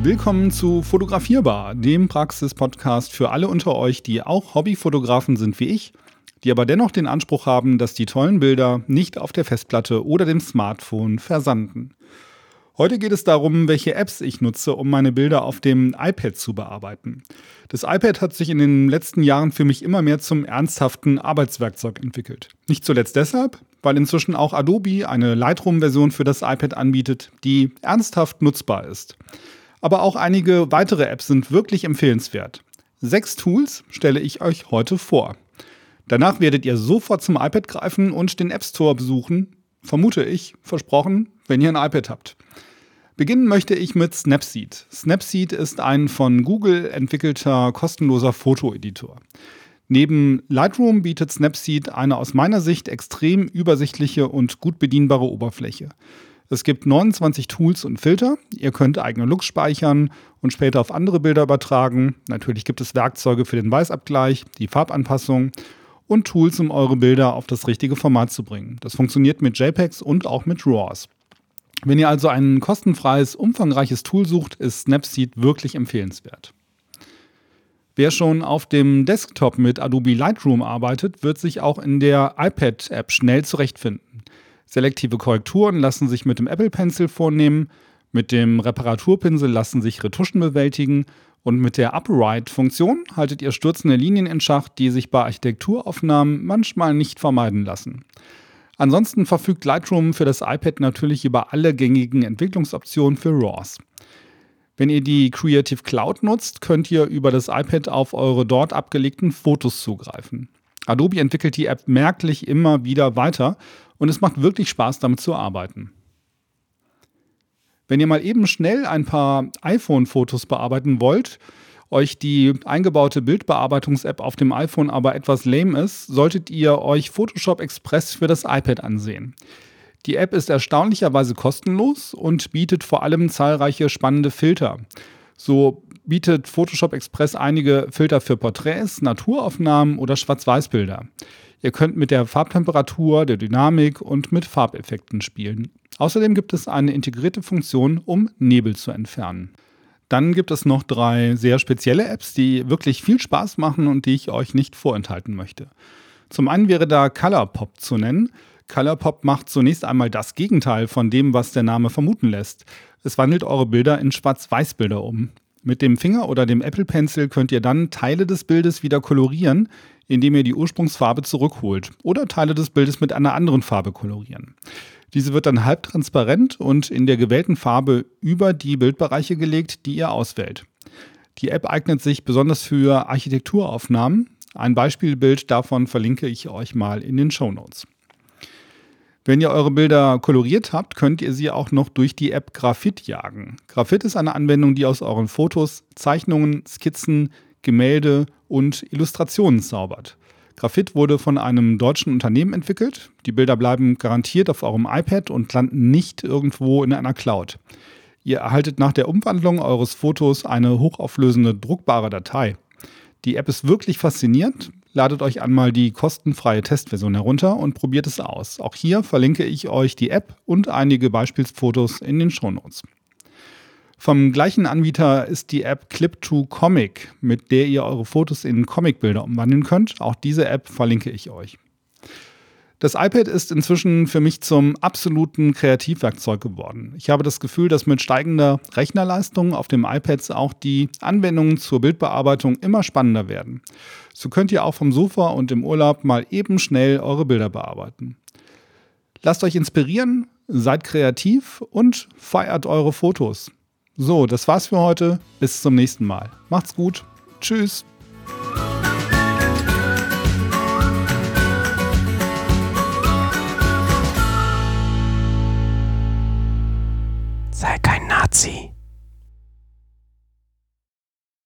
Willkommen zu Fotografierbar, dem Praxis-Podcast für alle unter euch, die auch Hobbyfotografen sind wie ich, die aber dennoch den Anspruch haben, dass die tollen Bilder nicht auf der Festplatte oder dem Smartphone versanden. Heute geht es darum, welche Apps ich nutze, um meine Bilder auf dem iPad zu bearbeiten. Das iPad hat sich in den letzten Jahren für mich immer mehr zum ernsthaften Arbeitswerkzeug entwickelt. Nicht zuletzt deshalb, weil inzwischen auch Adobe eine Lightroom-Version für das iPad anbietet, die ernsthaft nutzbar ist. Aber auch einige weitere Apps sind wirklich empfehlenswert. Sechs Tools stelle ich euch heute vor. Danach werdet ihr sofort zum iPad greifen und den App Store besuchen. Vermute ich, versprochen, wenn ihr ein iPad habt. Beginnen möchte ich mit Snapseed. Snapseed ist ein von Google entwickelter kostenloser Fotoeditor. Neben Lightroom bietet Snapseed eine aus meiner Sicht extrem übersichtliche und gut bedienbare Oberfläche. Es gibt 29 Tools und Filter. Ihr könnt eigene Looks speichern und später auf andere Bilder übertragen. Natürlich gibt es Werkzeuge für den Weißabgleich, die Farbanpassung und Tools, um eure Bilder auf das richtige Format zu bringen. Das funktioniert mit JPEGs und auch mit RAWs. Wenn ihr also ein kostenfreies, umfangreiches Tool sucht, ist Snapseed wirklich empfehlenswert. Wer schon auf dem Desktop mit Adobe Lightroom arbeitet, wird sich auch in der iPad-App schnell zurechtfinden. Selektive Korrekturen lassen sich mit dem Apple Pencil vornehmen, mit dem Reparaturpinsel lassen sich Retuschen bewältigen und mit der Upright-Funktion haltet ihr stürzende Linien in Schach, die sich bei Architekturaufnahmen manchmal nicht vermeiden lassen. Ansonsten verfügt Lightroom für das iPad natürlich über alle gängigen Entwicklungsoptionen für RAWs. Wenn ihr die Creative Cloud nutzt, könnt ihr über das iPad auf eure dort abgelegten Fotos zugreifen. Adobe entwickelt die App merklich immer wieder weiter und es macht wirklich Spaß damit zu arbeiten. Wenn ihr mal eben schnell ein paar iPhone-Fotos bearbeiten wollt, euch die eingebaute Bildbearbeitungs-App auf dem iPhone aber etwas lame ist, solltet ihr euch Photoshop Express für das iPad ansehen. Die App ist erstaunlicherweise kostenlos und bietet vor allem zahlreiche spannende Filter. So bietet Photoshop Express einige Filter für Porträts, Naturaufnahmen oder Schwarz-Weiß-Bilder. Ihr könnt mit der Farbtemperatur, der Dynamik und mit Farbeffekten spielen. Außerdem gibt es eine integrierte Funktion, um Nebel zu entfernen. Dann gibt es noch drei sehr spezielle Apps, die wirklich viel Spaß machen und die ich euch nicht vorenthalten möchte. Zum einen wäre da ColorPop zu nennen. ColorPop macht zunächst einmal das Gegenteil von dem, was der Name vermuten lässt. Es wandelt eure Bilder in Schwarz-Weiß-Bilder um. Mit dem Finger oder dem Apple Pencil könnt ihr dann Teile des Bildes wieder kolorieren, indem ihr die Ursprungsfarbe zurückholt oder Teile des Bildes mit einer anderen Farbe kolorieren. Diese wird dann halbtransparent und in der gewählten Farbe über die Bildbereiche gelegt, die ihr auswählt. Die App eignet sich besonders für Architekturaufnahmen. Ein Beispielbild davon verlinke ich euch mal in den Show Notes. Wenn ihr eure Bilder koloriert habt, könnt ihr sie auch noch durch die App Graphit jagen. Graphit ist eine Anwendung, die aus euren Fotos Zeichnungen, Skizzen, Gemälde und Illustrationen zaubert. Graphit wurde von einem deutschen Unternehmen entwickelt. Die Bilder bleiben garantiert auf eurem iPad und landen nicht irgendwo in einer Cloud. Ihr erhaltet nach der Umwandlung eures Fotos eine hochauflösende druckbare Datei. Die App ist wirklich faszinierend. Ladet euch einmal die kostenfreie Testversion herunter und probiert es aus. Auch hier verlinke ich euch die App und einige Beispielsfotos in den Shownotes. Vom gleichen Anbieter ist die App Clip2Comic, mit der ihr eure Fotos in Comicbilder umwandeln könnt. Auch diese App verlinke ich euch. Das iPad ist inzwischen für mich zum absoluten Kreativwerkzeug geworden. Ich habe das Gefühl, dass mit steigender Rechnerleistung auf dem iPad auch die Anwendungen zur Bildbearbeitung immer spannender werden. So könnt ihr auch vom Sofa und im Urlaub mal eben schnell eure Bilder bearbeiten. Lasst euch inspirieren, seid kreativ und feiert eure Fotos. So, das war's für heute. Bis zum nächsten Mal. Macht's gut. Tschüss.